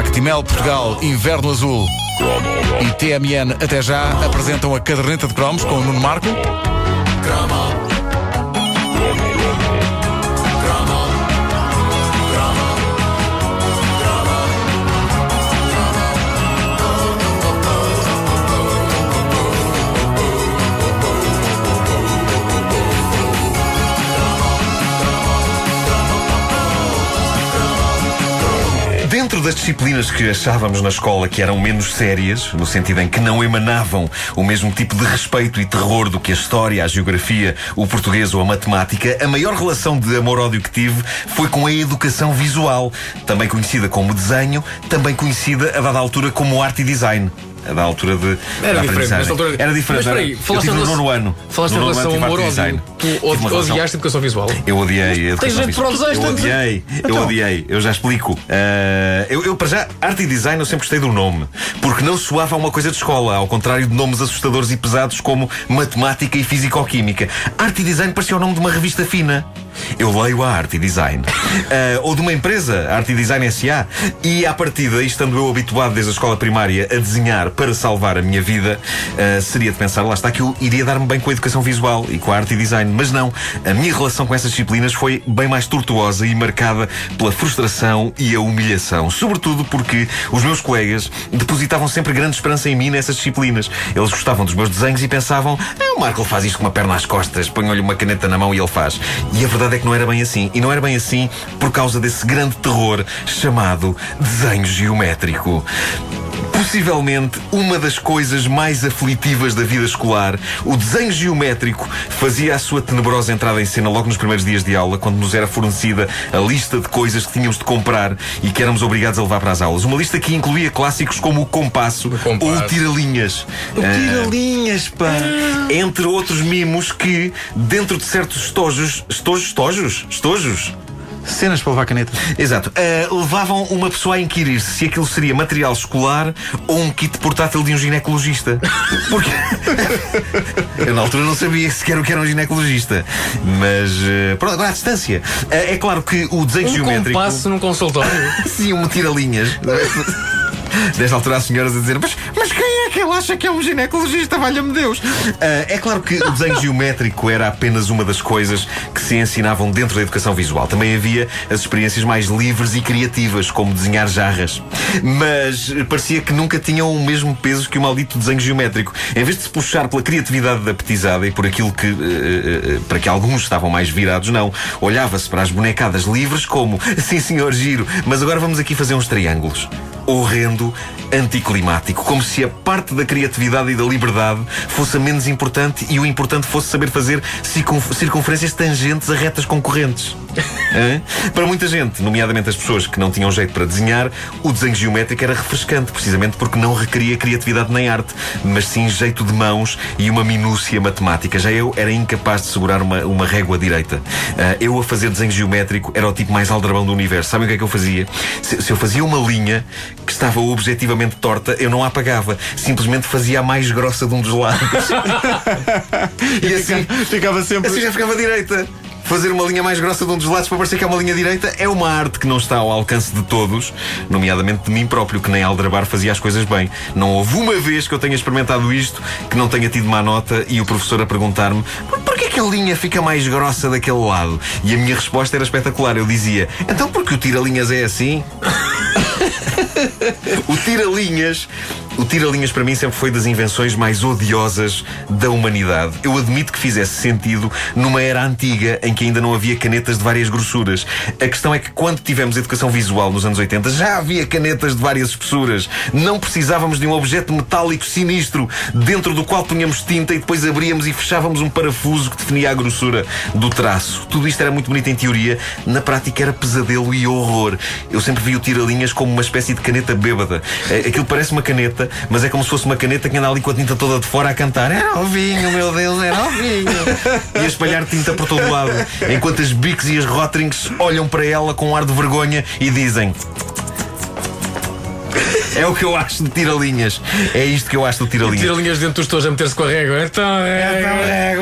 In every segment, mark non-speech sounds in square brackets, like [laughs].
Actimel Portugal Inverno Azul e TMN até já apresentam a caderneta de cromos com o Nuno Marco. Das disciplinas que achávamos na escola que eram menos sérias, no sentido em que não emanavam o mesmo tipo de respeito e terror do que a história, a geografia, o português ou a matemática, a maior relação de amor-ódio que tive foi com a educação visual, também conhecida como desenho, também conhecida a dada altura como arte e design da altura de. Era diferente, nesta altura. Era diferente. Mas peraí, falaste eu tive no nono ano. Falaste no relação amor-ódio. design. Tu relação- odiaste a educação visual? Eu odiei a educação jeito para os Eu odiei, eu Então. odiei, eu já explico. Ah, eu, eu, para já, arte e design, eu sempre gostei do nome, porque não soava a uma coisa de escola, ao contrário de nomes assustadores e pesados como matemática e fisicoquímica. Arte e design parecia o nome de uma revista fina. Eu leio a arte e design. Ah, ou de uma empresa, Arte e Design SA. E à partida, estando eu habituado desde a escola primária a desenhar para salvar a minha vida, ah, seria de pensar, lá está, que eu iria dar-me bem com a educação visual e com a arte e design. Mas não. A minha relação com essas disciplinas foi bem mais tortuosa e marcada pela frustração e a humilhação. Sobretudo porque os meus colegas depositavam sempre grande esperança em mim nessas disciplinas. Eles gostavam dos meus desenhos e pensavam: ah, o Marco faz isto com uma perna às costas, ponham-lhe uma caneta na mão e ele faz. E a verdade é que não era bem assim. E não era bem assim por causa desse grande terror chamado desenho geométrico. Possivelmente uma das coisas mais aflitivas da vida escolar, o desenho geométrico fazia a sua tenebrosa entrada em cena logo nos primeiros dias de aula, quando nos era fornecida a lista de coisas que tínhamos de comprar e que éramos obrigados a levar para as aulas. Uma lista que incluía clássicos como o compasso compasso. ou o tira-linhas. O tira-linhas, pá! Entre outros mimos que, dentro de certos estojos. Estojos? Estojos? Estojos? Cenas para levar caneta. Exato. Uh, levavam uma pessoa a inquirir-se se aquilo seria material escolar ou um kit portátil de um ginecologista. [laughs] Porque eu na altura não sabia sequer o que era um ginecologista. Mas uh, pronto, agora à distância. Uh, é claro que o desenho Um geométrico. compasso num consultório. [laughs] Sim, um tira-linhas. [laughs] Desta altura há senhoras a dizer: mas, mas quem é que ele acha que é um ginecologista? Valha-me Deus! Ah, é claro que o desenho geométrico era apenas uma das coisas que se ensinavam dentro da educação visual. Também havia as experiências mais livres e criativas, como desenhar jarras. Mas parecia que nunca tinham o mesmo peso que o maldito desenho geométrico. Em vez de se puxar pela criatividade da petizada e por aquilo que. eh, eh, para que alguns estavam mais virados, não. Olhava-se para as bonecadas livres como: sim, senhor, giro, mas agora vamos aqui fazer uns triângulos horrendo, anticlimático, como se a parte da criatividade e da liberdade fosse a menos importante e o importante fosse saber fazer circun- circunferências tangentes a retas concorrentes. [laughs] Para muita gente, nomeadamente as pessoas que não tinham jeito para desenhar, o desenho geométrico era refrescante, precisamente porque não requeria criatividade nem arte, mas sim jeito de mãos e uma minúcia matemática. Já eu era incapaz de segurar uma, uma régua direita. Ah, eu a fazer desenho geométrico era o tipo mais aldrabão do universo. Sabem o que é que eu fazia? Se, se eu fazia uma linha que estava objetivamente torta, eu não a apagava. Simplesmente fazia a mais grossa de um dos lados. [laughs] e assim, Ficava sempre. assim já ficava direita. Fazer uma linha mais grossa de um dos lados para parecer que é uma linha direita é uma arte que não está ao alcance de todos, nomeadamente de mim próprio, que nem Aldrabar fazia as coisas bem. Não houve uma vez que eu tenha experimentado isto que não tenha tido má nota e o professor a perguntar-me "Mas porquê que a linha fica mais grossa daquele lado? E a minha resposta era espetacular. Eu dizia, então porque o tira-linhas é assim? [laughs] O tira-linhas, o tira-linhas para mim sempre foi das invenções mais odiosas da humanidade. Eu admito que fizesse sentido numa era antiga em que ainda não havia canetas de várias grossuras. A questão é que quando tivemos educação visual nos anos 80 já havia canetas de várias espessuras. Não precisávamos de um objeto metálico sinistro dentro do qual punhamos tinta e depois abríamos e fechávamos um parafuso que definia a grossura do traço. Tudo isto era muito bonito em teoria, na prática era pesadelo e horror. Eu sempre vi o tira-linhas como uma espécie de caneta bêbada. Aquilo parece uma caneta, mas é como se fosse uma caneta que anda ali com a tinta toda de fora a cantar. Era o vinho, meu Deus, era o vinho. E a espalhar tinta por todo lado. Enquanto as Bics e as Rotrings olham para ela com um ar de vergonha e dizem. É o que eu acho de tiralinhas. É isto que eu acho de tiralinhas. Tiralinhas dentro dos tojos a meter-se com a régua. Então, é.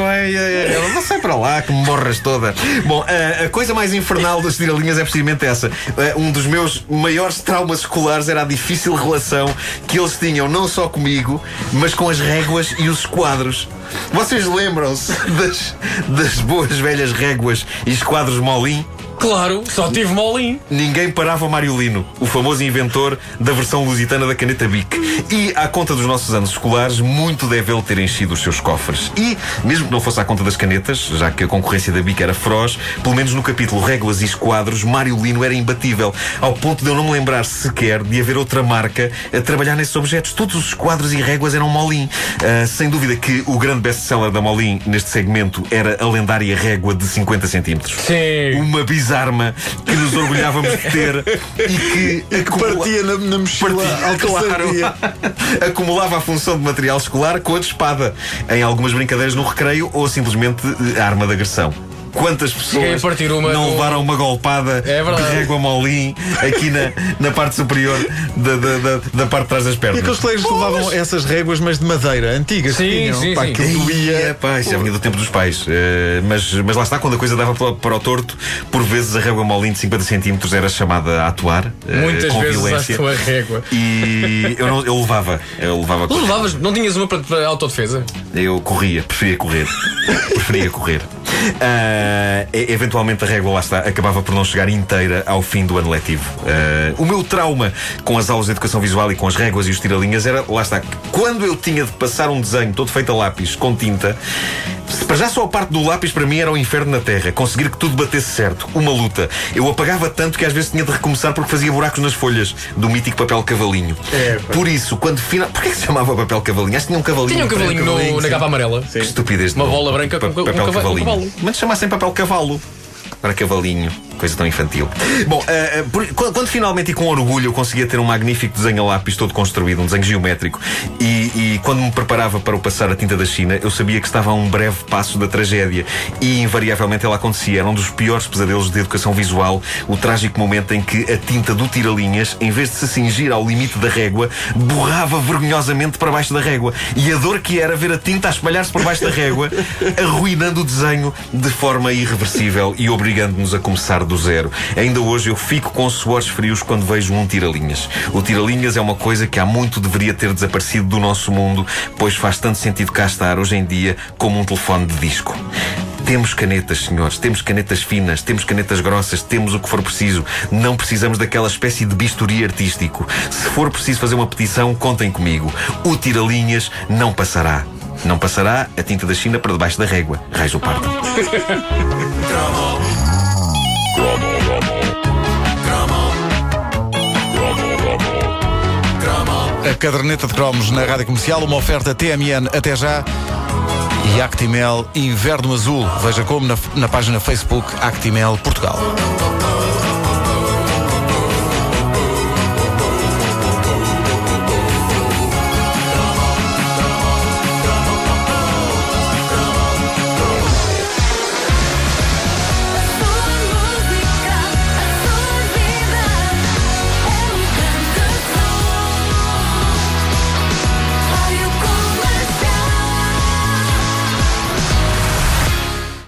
Eu não sei para lá que me morras toda. Bom, a, coisa mais infernal das tiralinhas é precisamente essa. Eh, Um dos meus maiores traumas escolares era a difícil relação que eles tinham não só comigo, mas com as réguas e os esquadros. Vocês lembram-se das, das boas velhas réguas e esquadros Molin? Claro, só tive molim. Ninguém parava Mariolino, o famoso inventor da versão lusitana da caneta Bic. E, à conta dos nossos anos escolares, muito deve ele ter enchido os seus cofres. E, mesmo que não fosse à conta das canetas, já que a concorrência da Bic era feroz, pelo menos no capítulo Réguas e Esquadros, Mariolino era imbatível, ao ponto de eu não me lembrar sequer de haver outra marca a trabalhar nesses objetos. Todos os esquadros e réguas eram Molin. Ah, sem dúvida que o grande best-seller da Molin neste segmento era a lendária régua de 50 centímetros. Sim. Uma bizarma que nos orgulhávamos de ter e que, acumula- Partia na, na mochila Partia, claro. [laughs] acumulava a função de material escolar com a de espada em algumas brincadeiras no recreio ou simplesmente arma de agressão. Quantas pessoas a partir uma não levaram uma golpada É de régua molim aqui na, na parte superior da, da, da, da parte de trás das E pernas? aqueles colegas que levavam essas réguas, mas de madeira, antigas, que Sim, tinham. sim, pá, sim. que doía. pá, isso já vinha do tempo dos pais. Eh, mas, mas lá está, quando a coisa dava para, o torto, por vezes a régua molim de 50 centímetros era chamada a atuar. eh, Muitas com vezes violência. à tua régua. E eu, não, eu levava. Eu levava levavas, não tinhas uma para, para autodefesa? Eu corria, preferia correr. preferia correr. E- eventualmente a régua lá está, acabava por não chegar inteira ao fim do ano letivo. Ah, o meu trauma com as aulas de educação visual e com as réguas e os tiralinhas era, lá está, quando eu tinha de passar um desenho todo feito a lápis, com tinta, para já só a parte do lápis para mim era o inferno na terra. Conseguir que tudo batesse certo. Uma luta. Eu apagava tanto que às vezes tinha de recomeçar porque fazia buracos nas folhas do mítico papel cavalinho. É, pá. Por isso, quando final. Porquê que se chamava papel cavalinho? Acho que tinha um cavalinho. Tinha um cavalinho no- cavalinho, na sim. capa amarela. Que estupidez. de Uma bola branca com Pa- um papel cava- um cavalinho. cavalo. Mas chamassem papel cavalo. Para cavalinho. Coisa tão infantil. Bom, ah, por- quando, quando finalmente e com orgulho eu conseguia ter um magnífico desenho a lápis todo construído, um desenho geométrico, e, e quando me preparava para o passar a tinta da China, eu sabia que estava a um breve passo da tragédia. E invariavelmente ela acontecia. Era um dos piores pesadelos de educação visual, o trágico momento em que a tinta do tiralinhas, em vez de se cingir ao limite da régua, borrava vergonhosamente para baixo da régua. E a dor que era ver a tinta a espalhar-se por baixo da régua, [laughs] arruinando o desenho de forma irreversível e obrigando-nos a começar do zero. Ainda hoje eu fico com suores frios quando vejo um tiralinhas. O tiralinhas é uma coisa que há muito deveria ter desaparecido do nosso mundo, pois faz tanto sentido cá estar hoje em dia como um telefone de disco. Temos canetas, senhores, temos canetas finas, temos canetas grossas, temos o que for preciso. Não precisamos daquela espécie de bisturi artístico. Se for preciso fazer uma petição, contem comigo. O tiralinhas não passará. Não passará a tinta da China para debaixo da régua. Raios o parto. [laughs] A caderneta de cromos na rádio comercial, uma oferta TMN até já e Actimel Inverno Azul. Veja como na, na página Facebook Actimel Portugal.